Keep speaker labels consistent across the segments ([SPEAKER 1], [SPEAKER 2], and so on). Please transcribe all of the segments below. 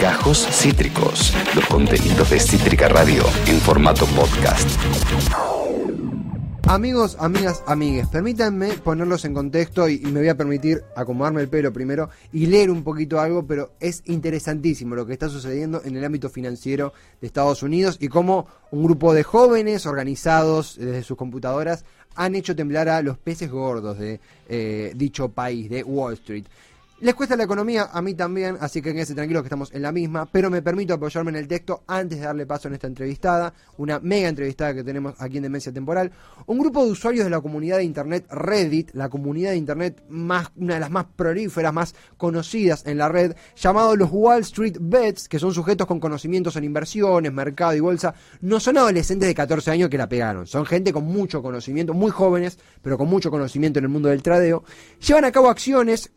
[SPEAKER 1] Gajos Cítricos, los contenidos de Cítrica Radio en formato podcast.
[SPEAKER 2] Amigos, amigas, amigues, permítanme ponerlos en contexto y, me voy a permitir acomodarme el pelo primero y leer un poquito algo, pero es interesantísimo lo que está sucediendo en el ámbito financiero de Estados Unidos y cómo un grupo de jóvenes organizados desde sus computadoras han hecho temblar a los peces gordos de eh, dicho país, de Wall Street. Les cuesta la economía, a mí también, así que quédense tranquilos que estamos en la misma, pero me permito apoyarme en el texto antes de darle paso en esta entrevistada, una mega entrevistada que tenemos aquí en Demencia Temporal. Un grupo de usuarios de la comunidad de Internet Reddit, la comunidad de Internet más, una de las más prolíferas, más conocidas en la red, llamado los Wall Street Bets, que son sujetos con conocimientos en inversiones, mercado y bolsa, no son adolescentes de 14 años que la pegaron, son gente con mucho conocimiento, muy jóvenes, pero con mucho conocimiento en el mundo del tradeo, llevan a cabo acciones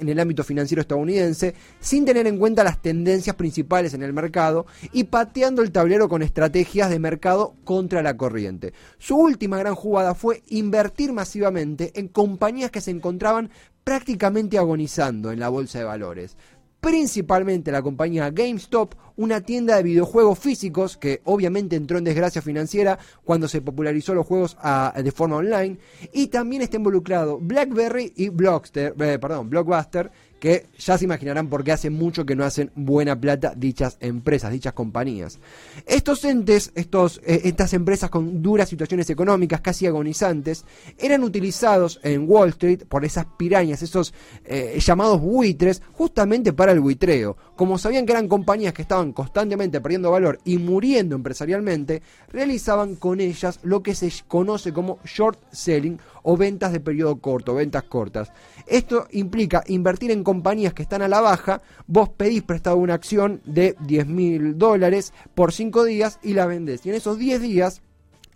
[SPEAKER 2] en el ámbito financiero estadounidense sin tener en cuenta las tendencias principales en el mercado y pateando el tablero con estrategias de mercado contra la corriente. Su última gran jugada fue invertir masivamente en compañías que se encontraban prácticamente agonizando en la bolsa de valores principalmente la compañía GameStop, una tienda de videojuegos físicos que obviamente entró en desgracia financiera cuando se popularizó los juegos ah, de forma online, y también está involucrado BlackBerry y Blockster, eh, perdón, Blockbuster, que ya se imaginarán por qué hace mucho que no hacen buena plata dichas empresas, dichas compañías. Estos entes, estos, eh, estas empresas con duras situaciones económicas, casi agonizantes, eran utilizados en Wall Street por esas pirañas, esos eh, llamados buitres, justamente para el buitreo. Como sabían que eran compañías que estaban constantemente perdiendo valor y muriendo empresarialmente, realizaban con ellas lo que se conoce como short selling o ventas de periodo corto, ventas cortas. Esto implica invertir en compañías que están a la baja, vos pedís prestado una acción de 10 mil dólares por 5 días y la vendés. Y en esos 10 días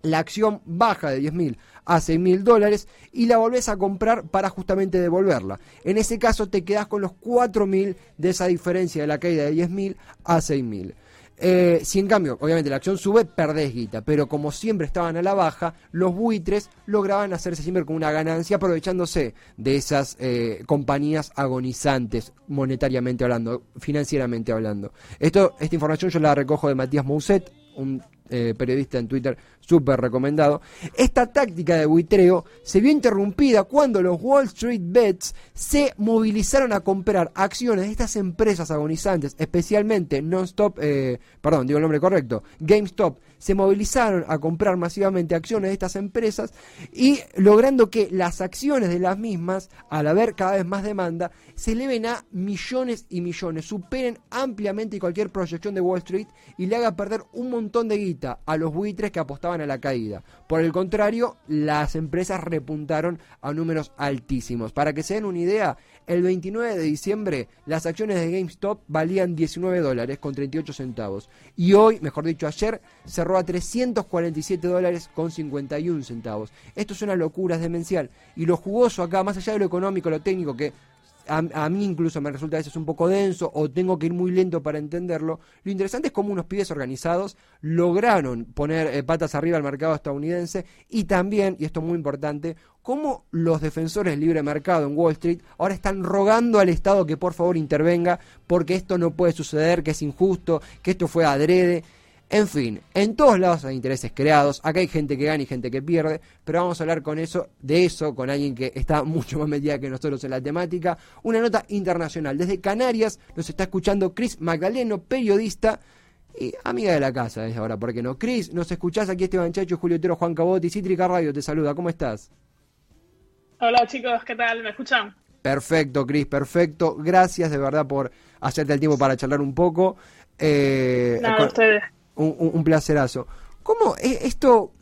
[SPEAKER 2] la acción baja de 10 mil a 6 mil dólares y la volvés a comprar para justamente devolverla. En ese caso te quedás con los 4 mil de esa diferencia de la caída de 10 mil a 6 mil. Eh, si en cambio, obviamente la acción sube, perdés guita, pero como siempre estaban a la baja, los buitres lograban hacerse siempre con una ganancia aprovechándose de esas eh, compañías agonizantes, monetariamente hablando, financieramente hablando. Esto, esta información yo la recojo de Matías Mousset, un eh, periodista en Twitter súper recomendado. Esta táctica de buitreo se vio interrumpida cuando los Wall Street Bets se movilizaron a comprar acciones de estas empresas agonizantes, especialmente Nonstop, eh, perdón, digo el nombre correcto, GameStop, se movilizaron a comprar masivamente acciones de estas empresas y logrando que las acciones de las mismas, al haber cada vez más demanda, se eleven a millones y millones, superen ampliamente cualquier proyección de Wall Street y le haga perder un montón de guita a los buitres que apostaban a la caída. Por el contrario, las empresas repuntaron a números altísimos. Para que se den una idea, el 29 de diciembre las acciones de GameStop valían 19 dólares con 38 centavos. Y hoy, mejor dicho ayer, cerró a 347 dólares con 51 centavos. Esto es una locura, es demencial. Y lo jugoso acá, más allá de lo económico, lo técnico, que a, mí incluso me resulta a veces un poco denso o tengo que ir muy lento para entenderlo. Lo interesante es cómo unos pibes organizados lograron poner eh, patas arriba al mercado estadounidense y también, y esto es muy importante, cómo los defensores del libre mercado en Wall Street ahora están rogando al Estado que por favor intervenga porque esto no puede suceder, que es injusto, que esto fue adrede. En fin, en todos lados hay intereses creados, acá hay gente que gana y gente que pierde, pero vamos a hablar con eso, de eso, con alguien que está mucho más metida que nosotros en la temática. Una nota internacional. Desde Canarias nos está escuchando Cris Magdaleno, periodista y amiga de la casa desde ahora, ¿por qué no? Cris, nos escuchás aquí Esteban Chacho, Julio Otero, Juan Cabotti, Cítrica Radio te saluda, ¿cómo estás?
[SPEAKER 3] Hola chicos, ¿qué tal? ¿Me escuchan?
[SPEAKER 2] Perfecto, Cris, perfecto. Gracias de verdad por hacerte el tiempo para charlar un poco.
[SPEAKER 3] Eh, Nada, ustedes
[SPEAKER 2] un, placerazo. ¿Cómo esto,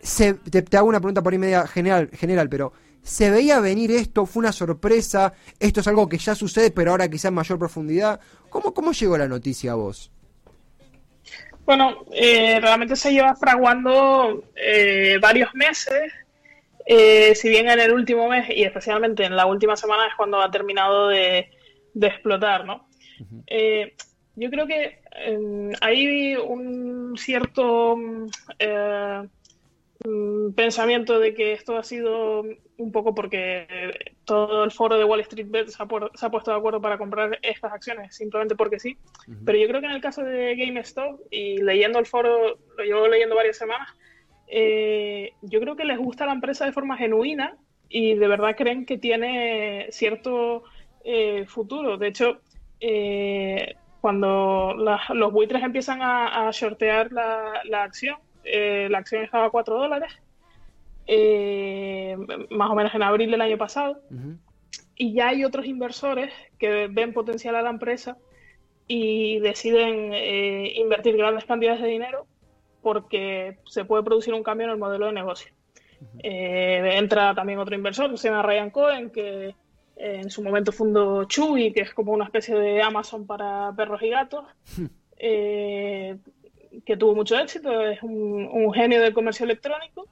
[SPEAKER 2] se, te, hago una pregunta por ahí media general, general, pero ¿se veía venir esto? ¿Fue una sorpresa? ¿Esto es algo que ya sucede, pero ahora quizá en mayor profundidad? ¿Cómo, cómo llegó la noticia a vos?
[SPEAKER 3] Bueno, eh, realmente se lleva fraguando eh, varios meses. Eh, si bien en el último mes y especialmente en la última semana es cuando ha terminado de, explotar, ¿no? Yo creo que em, hay un cierto, eh, mm, pensamiento de que esto ha sido un poco porque todo el foro de Wall Street Bet se ha, puesto de acuerdo para comprar estas acciones, simplemente porque sí. Pero yo creo que en el caso de GameStop, y leyendo el foro, lo llevo leyendo varias semanas, eh, yo creo que les gusta la empresa de forma genuina y de verdad creen que tiene cierto eh, futuro. De hecho, eh, cuando los buitres empiezan a, shortear la, acción, la acción estaba a 4 dólares, más o menos en abril del año pasado, y ya hay otros inversores que ven potencial a la empresa y deciden invertir grandes cantidades de dinero porque se puede producir un cambio en el modelo de negocio. Eh, entra también otro inversor que se llama Ryan Cohen, que en su momento fundó Chewy, que es como una especie de Amazon para perros y gatos, eh, que tuvo mucho éxito, es un, genio del comercio electrónico.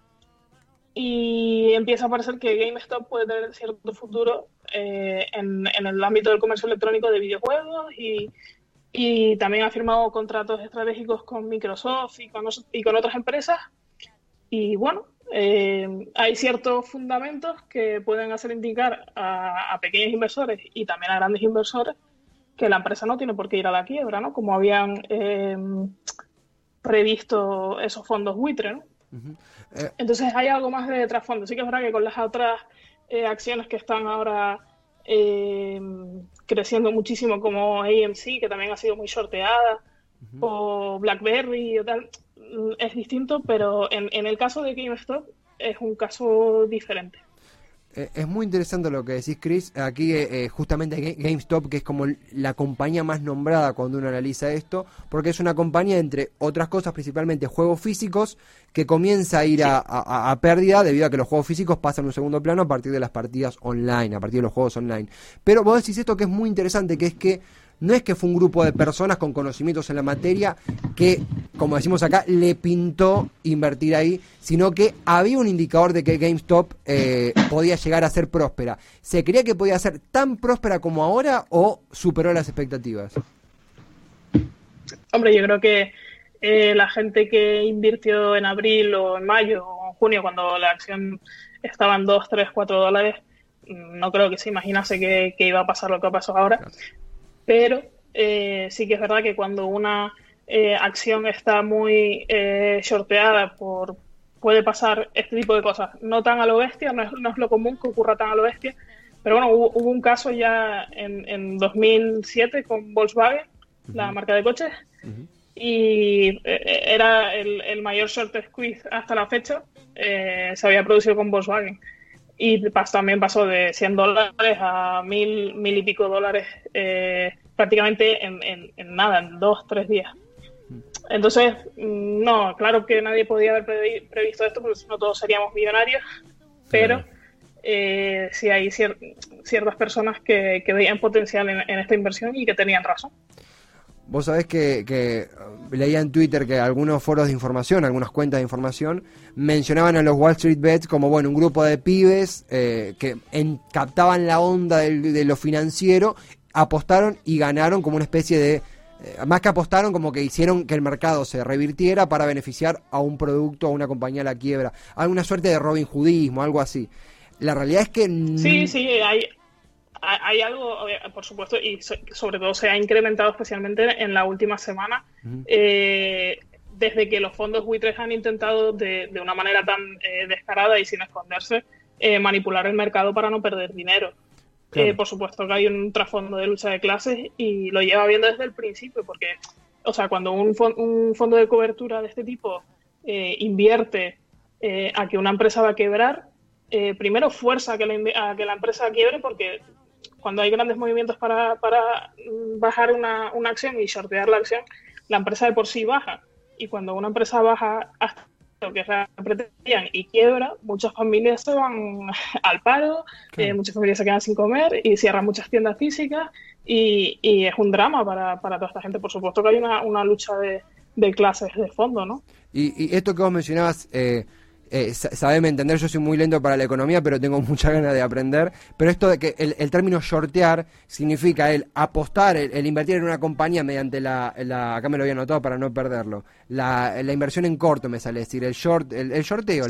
[SPEAKER 3] Y empieza a parecer que GameStop puede tener cierto futuro eh, en, en, el ámbito del comercio electrónico de videojuegos y, y también ha firmado contratos estratégicos con Microsoft y con, y con otras empresas. Y bueno, eh, hay ciertos fundamentos que pueden hacer indicar a, pequeños inversores y también a grandes inversores que la empresa no tiene por qué ir a la quiebra, ¿no? Como habían eh, previsto esos fondos buitre, ¿no? Eh, Entonces hay algo más de trasfondo. Sí que es verdad que con las otras acciones que están ahora creciendo muchísimo como AMC, que también ha sido muy sorteada, o BlackBerry o tal, mm, es distinto, pero en, en el caso de GameStop es un caso diferente.
[SPEAKER 2] Eh, es muy interesante lo que decís, Chris. Aquí, eh, eh, justamente GameStop, que es como la compañía más nombrada cuando uno analiza esto, porque es una compañía, entre otras cosas, principalmente juegos físicos, que comienza a ir a, pérdida debido a que los juegos físicos pasan a un segundo plano a partir de las partidas online, a partir de los juegos online. Pero vos decís esto que es muy interesante, que es que no es que fue un grupo de personas con conocimientos en la materia que, como decimos acá, le pintó invertir ahí, sino que había un indicador de que GameStop eh, podía llegar a ser próspera. ¿Se creía que podía ser tan próspera como ahora o superó las expectativas?
[SPEAKER 3] Hombre, yo creo que eh, la gente que invirtió en abril o en mayo o en junio, cuando la acción estaba en 2, 3, 4 dólares, mm, no creo que se imaginase que, que, iba a pasar lo que ha pasado ahora pero eh, sí que es verdad que cuando una eh, acción está muy eh, shorteada por puede pasar este tipo de cosas, no tan a lo bestia, no es, lo común que ocurra tan a lo bestia, pero bueno, hubo, un caso ya en, en, 2007 con Volkswagen, la marca de coches, y era el, mayor short squeeze hasta la fecha, se había producido con Volkswagen y también pasó de 100 dólares a mil, mil y pico dólares eh, prácticamente en, en, nada, en dos, tres días. Entonces, no, claro que nadie podía haber previsto esto porque si no todos seríamos millonarios, pero eh, sí hay ciertas personas que, que veían potencial en, esta inversión y que tenían razón.
[SPEAKER 2] Vos sabés que, leía en Twitter que algunos foros de información, algunas cuentas de información, mencionaban a los Wall Street Bets como, bueno, un grupo de pibes eh, que captaban la onda de lo financiero, apostaron y ganaron como una especie de... Eh, más que apostaron, como que hicieron que el mercado se revirtiera para beneficiar a un producto, a una compañía a la quiebra. Alguna suerte de Robin Hoodismo, algo así. La realidad es que...
[SPEAKER 3] Sí, sí, hay, hay algo, por supuesto, y sobre todo se ha incrementado especialmente en la última semana, eh, desde que los fondos buitres han intentado de, una manera tan eh, descarada y sin esconderse eh, manipular el mercado para no perder dinero. por supuesto que hay un trasfondo de lucha de clases y lo lleva viendo desde el principio, porque, o sea, cuando un, un fondo de cobertura de este tipo invierte a que una empresa va a quebrar, primero fuerza a que, la, a que la empresa quiebre porque cuando hay grandes movimientos para, para bajar una, una, acción y sortear la acción, la empresa de por sí baja. Y cuando una empresa baja hasta lo que pretendían y quiebra, muchas familias se van al paro, eh, muchas familias se quedan sin comer y cierran muchas tiendas físicas y, y es un drama para, para, toda esta gente. Por supuesto que hay una, una lucha de, de, clases de fondo, ¿no?
[SPEAKER 2] Y, y, esto que vos mencionabas... Eh eh, sabeme entender, yo soy muy lento para la economía, pero tengo mucha ganas de aprender. Pero esto de que el, término shortear significa el apostar, el, invertir en una compañía mediante la, acá me lo había anotado para no perderlo, la, inversión en corto me sale decir, el short, el, shorteo,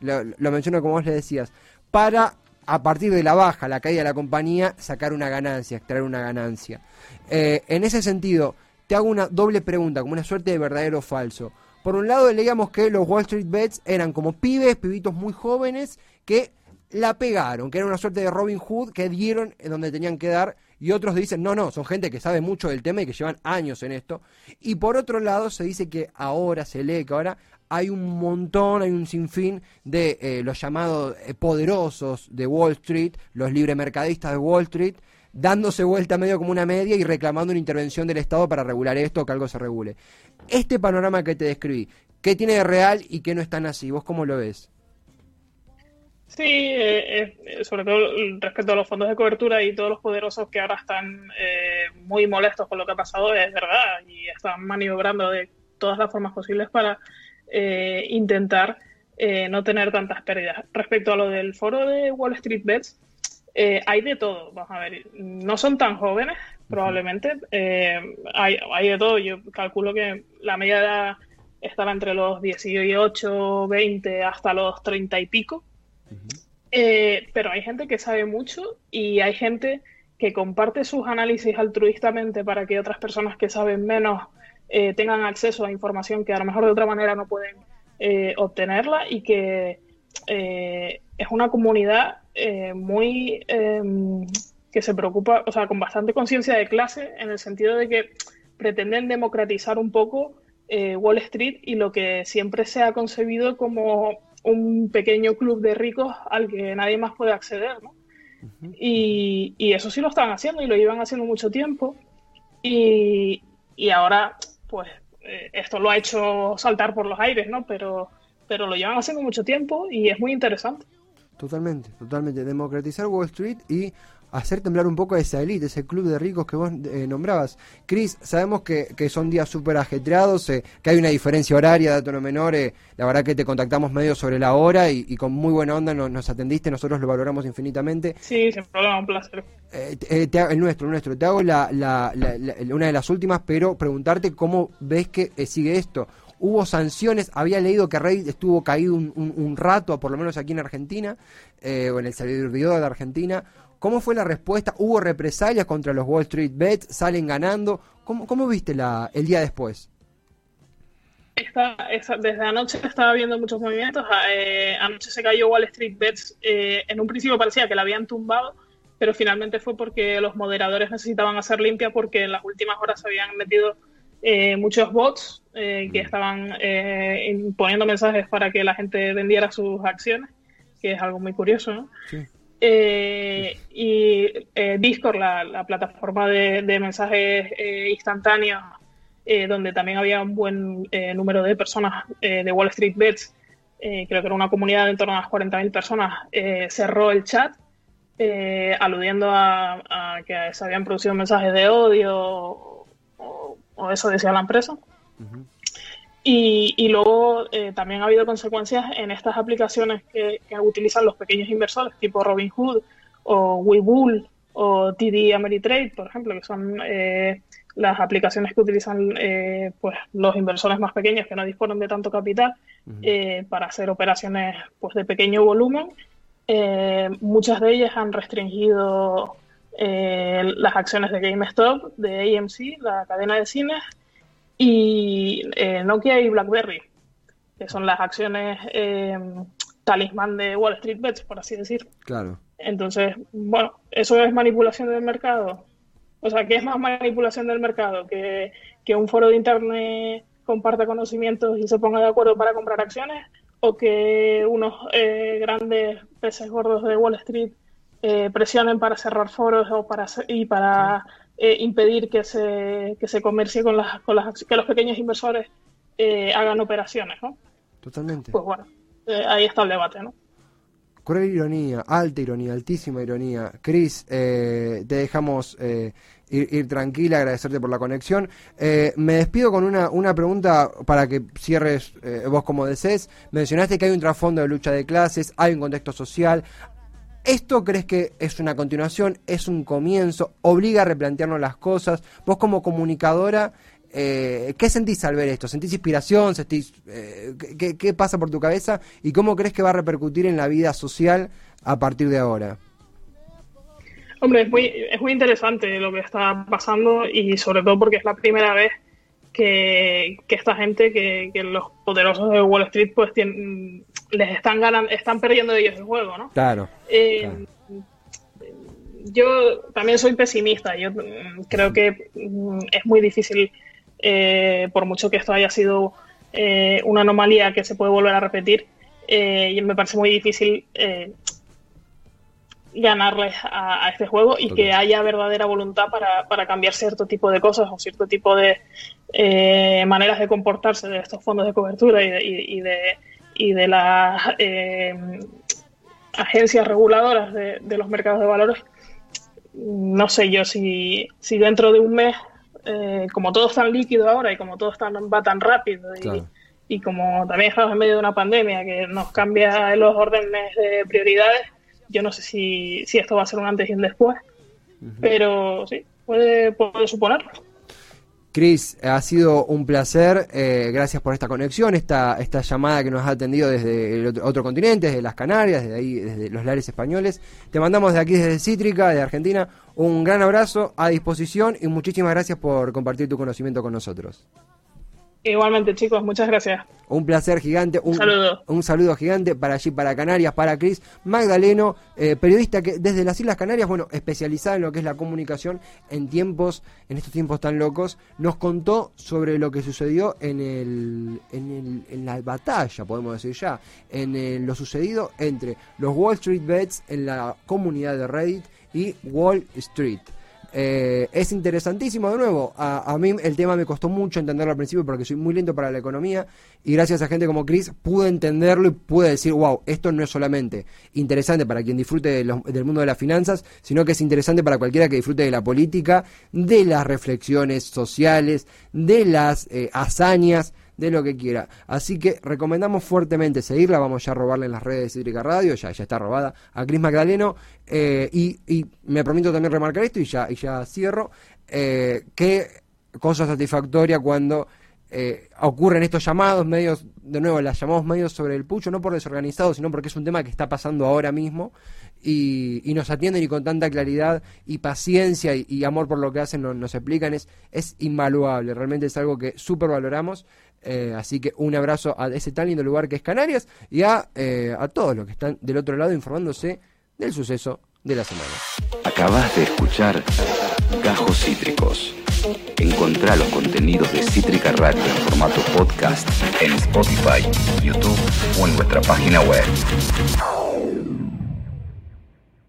[SPEAKER 2] lo, menciono como vos le decías, para a partir de la baja, la caída de la compañía, sacar una ganancia, extraer una ganancia. Eh, en ese sentido, te hago una doble pregunta, como una suerte de verdadero o falso. Por un lado leíamos que los Wall Street Bets eran como pibes, pibitos muy jóvenes que la pegaron, que era una suerte de Robin Hood que dieron en donde tenían que dar y otros dicen, no, no, son gente que sabe mucho del tema y que llevan años en esto. Y por otro lado se dice que ahora, se lee que ahora hay un montón, hay un sinfín de eh, los llamados eh, poderosos de Wall Street, los libremercadistas de Wall Street, dándose vuelta medio como una media y reclamando una intervención del Estado para regular esto, que algo se regule. Este panorama que te describí, ¿qué tiene de real y qué no es tan así? ¿Vos cómo lo ves?
[SPEAKER 3] Sí, eh, eh, sobre todo respecto a los fondos de cobertura y todos los poderosos que ahora están eh, muy molestos con lo que ha pasado, es verdad, y están maniobrando de todas las formas posibles para intentar no tener tantas pérdidas. Respecto a lo del foro de Wall Street Bets, eh, hay de todo, vamos a ver, no son tan jóvenes, probablemente, eh, hay, hay, de todo, yo calculo que la media edad estará entre los 18, 20 hasta los 30 y pico, eh, pero hay gente que sabe mucho y hay gente que comparte sus análisis altruistamente para que otras personas que saben menos tengan acceso a información que a lo mejor de otra manera no pueden obtenerla y que es una comunidad eh, muy em, que se preocupa, o sea, con bastante conciencia de clase, en el sentido de que pretenden democratizar un poco eh, Wall Street y lo que siempre se ha concebido como un pequeño club de ricos al que nadie más puede acceder, ¿no? y, eso sí lo están haciendo y lo llevan haciendo mucho tiempo. Y, y ahora, pues, eh, esto lo ha hecho saltar por los aires, ¿no? Pero, pero lo llevan haciendo mucho tiempo y es muy interesante.
[SPEAKER 2] Totalmente, totalmente. Democratizar Wall Street y hacer temblar un poco a esa élite, ese club de ricos que vos eh, nombrabas. Chris, sabemos que, son días súper ajetreados, eh, que hay una diferencia horaria de tono menor. Eh, la verdad que te contactamos medio sobre la hora y, con muy buena onda nos, atendiste, nosotros lo valoramos infinitamente.
[SPEAKER 3] Sí, sin problema, un placer.
[SPEAKER 2] el nuestro, el nuestro. Te hago la, una de las últimas, pero preguntarte cómo ves que sigue esto hubo sanciones, había leído que Rey estuvo caído un, rato, por lo menos aquí en Argentina, eh, o en el servidor de Argentina. ¿Cómo fue la respuesta? ¿Hubo represalias contra los Wall Street Bets? ¿Salen ganando? ¿Cómo, viste el día después?
[SPEAKER 3] desde anoche estaba viendo muchos movimientos. Ah, eh, anoche se cayó Wall Street Bets. Eh, en un principio parecía que la habían tumbado, pero finalmente fue porque los moderadores necesitaban hacer limpia porque en las últimas horas se habían metido eh, muchos bots eh, que estaban eh, poniendo mensajes para que la gente vendiera sus acciones, que es algo muy curioso, ¿no? y Discord, la, plataforma de, mensajes instantáneos, donde también había un buen número de personas de Wall Street Bets, creo que era una comunidad de en torno a las 40.000 personas, cerró el chat aludiendo a, a, que se habían producido mensajes de odio o eso decía la empresa. Y, luego eh, también ha habido consecuencias en estas aplicaciones que, utilizan los pequeños inversores, tipo Robinhood o Webull o TD Ameritrade, por ejemplo, que son eh, las aplicaciones que utilizan eh, pues los inversores más pequeños que no disponen de tanto capital para hacer operaciones pues de pequeño volumen. muchas de ellas han restringido eh, las acciones de GameStop, de AMC, la cadena de cines, y eh, Nokia y BlackBerry, que son las acciones eh, talismán de Wall Street Bets, por así decir.
[SPEAKER 2] Claro.
[SPEAKER 3] Entonces, bueno, eso es manipulación del mercado. O sea, ¿qué es más manipulación del mercado? Que, que un foro de internet comparta conocimientos y se ponga de acuerdo para comprar acciones, o que unos grandes peces gordos de Wall Street eh, presionen para cerrar foros o para y para eh, impedir que se, que se comercie con las, con las que los pequeños inversores eh, hagan operaciones, ¿no?
[SPEAKER 2] Totalmente.
[SPEAKER 3] Pues bueno, ahí está el debate, ¿no?
[SPEAKER 2] Cruel ironía, alta ironía, altísima ironía. Cris, te dejamos ir, tranquila, agradecerte por la conexión. Eh, me despido con una, una pregunta para que cierres eh, vos como desees. Mencionaste que hay un trasfondo de lucha de clases, hay un contexto social. ¿Esto crees que es una continuación, es un comienzo, obliga a replantearnos las cosas? Vos como comunicadora, eh, ¿qué sentís al ver esto? ¿Sentís inspiración? ¿Sentís, ¿qué, ¿Qué pasa por tu cabeza? ¿Y cómo crees que va a repercutir en la vida social a partir de ahora?
[SPEAKER 3] Hombre, es muy, es muy interesante lo que está pasando y sobre todo porque es la primera vez que, esta gente, que, los poderosos de Wall Street, pues tienen, les están ganando, están perdiendo ellos el juego, ¿no?
[SPEAKER 2] Claro,
[SPEAKER 3] eh, Yo también soy pesimista. Yo mm, creo que mm, es muy difícil, eh, por mucho que esto haya sido eh, una anomalía que se puede volver a repetir, y me parece muy difícil ganarles a, este juego y que haya verdadera voluntad para, cambiar cierto tipo de cosas o cierto tipo de eh, maneras de comportarse de estos fondos de cobertura y de, y, de, y de las eh, agencias reguladoras de, los mercados de valores. No sé yo si, si dentro de un mes, eh, como todo es tan líquido ahora y como todo va tan rápido y, y como también estamos en medio de una pandemia que nos cambia los órdenes de prioridades, yo no sé si, si esto va a ser un antes y un después, pero sí, puede, puede suponerlo.
[SPEAKER 2] Cris, ha sido un placer. Eh, gracias por esta conexión, esta, esta llamada que nos ha atendido desde el otro, continente, desde las Canarias, desde ahí, desde los lares españoles. Te mandamos de aquí, desde Cítrica, de Argentina, un gran abrazo a disposición y muchísimas gracias por compartir tu conocimiento con nosotros.
[SPEAKER 3] Igualmente, chicos, muchas gracias.
[SPEAKER 2] Un placer gigante. Un saludo. Un saludo gigante para allí, para Canarias, para Cris Magdaleno, eh, periodista que desde las Islas Canarias, bueno, especializada en lo que es la comunicación en tiempos, en estos tiempos tan locos, nos contó sobre lo que sucedió en, el, en, el, en la batalla, podemos decir ya, en lo sucedido entre los Wall Street Bets en la comunidad de Reddit y Wall Street. Eh, es interesantísimo, de nuevo, a, mí el tema me costó mucho entenderlo al principio porque soy muy lento para la economía y gracias a gente como Chris pude entenderlo y pude decir, wow, esto no es solamente interesante para quien disfrute del mundo de las finanzas, sino que es interesante para cualquiera que disfrute de la política, de las reflexiones sociales, de las eh, hazañas de lo que quiera. Así que recomendamos fuertemente seguirla. Vamos ya a robarle en las redes de Cítrica Radio, ya, ya está robada a Cris Magdaleno. Eh, y, me permito también remarcar esto y ya, y ya cierro. Eh, qué cosa satisfactoria cuando eh, ocurren estos llamados, medios, de nuevo, las llamamos medios sobre el pucho, no por desorganizado, sino porque es un tema que está pasando ahora mismo y, nos atienden y con tanta claridad y paciencia y, amor por lo que hacen nos, nos explican, es, es invaluable, realmente es algo que súper valoramos eh, así que un abrazo a ese tan lindo lugar que es Canarias y a, eh, a todos los que están del otro lado informándose del suceso de la semana.
[SPEAKER 1] Acabas de escuchar Gajos Cítricos. Encontrá los contenidos de Cítrica Radio en formato podcast en Spotify, YouTube o en nuestra página web.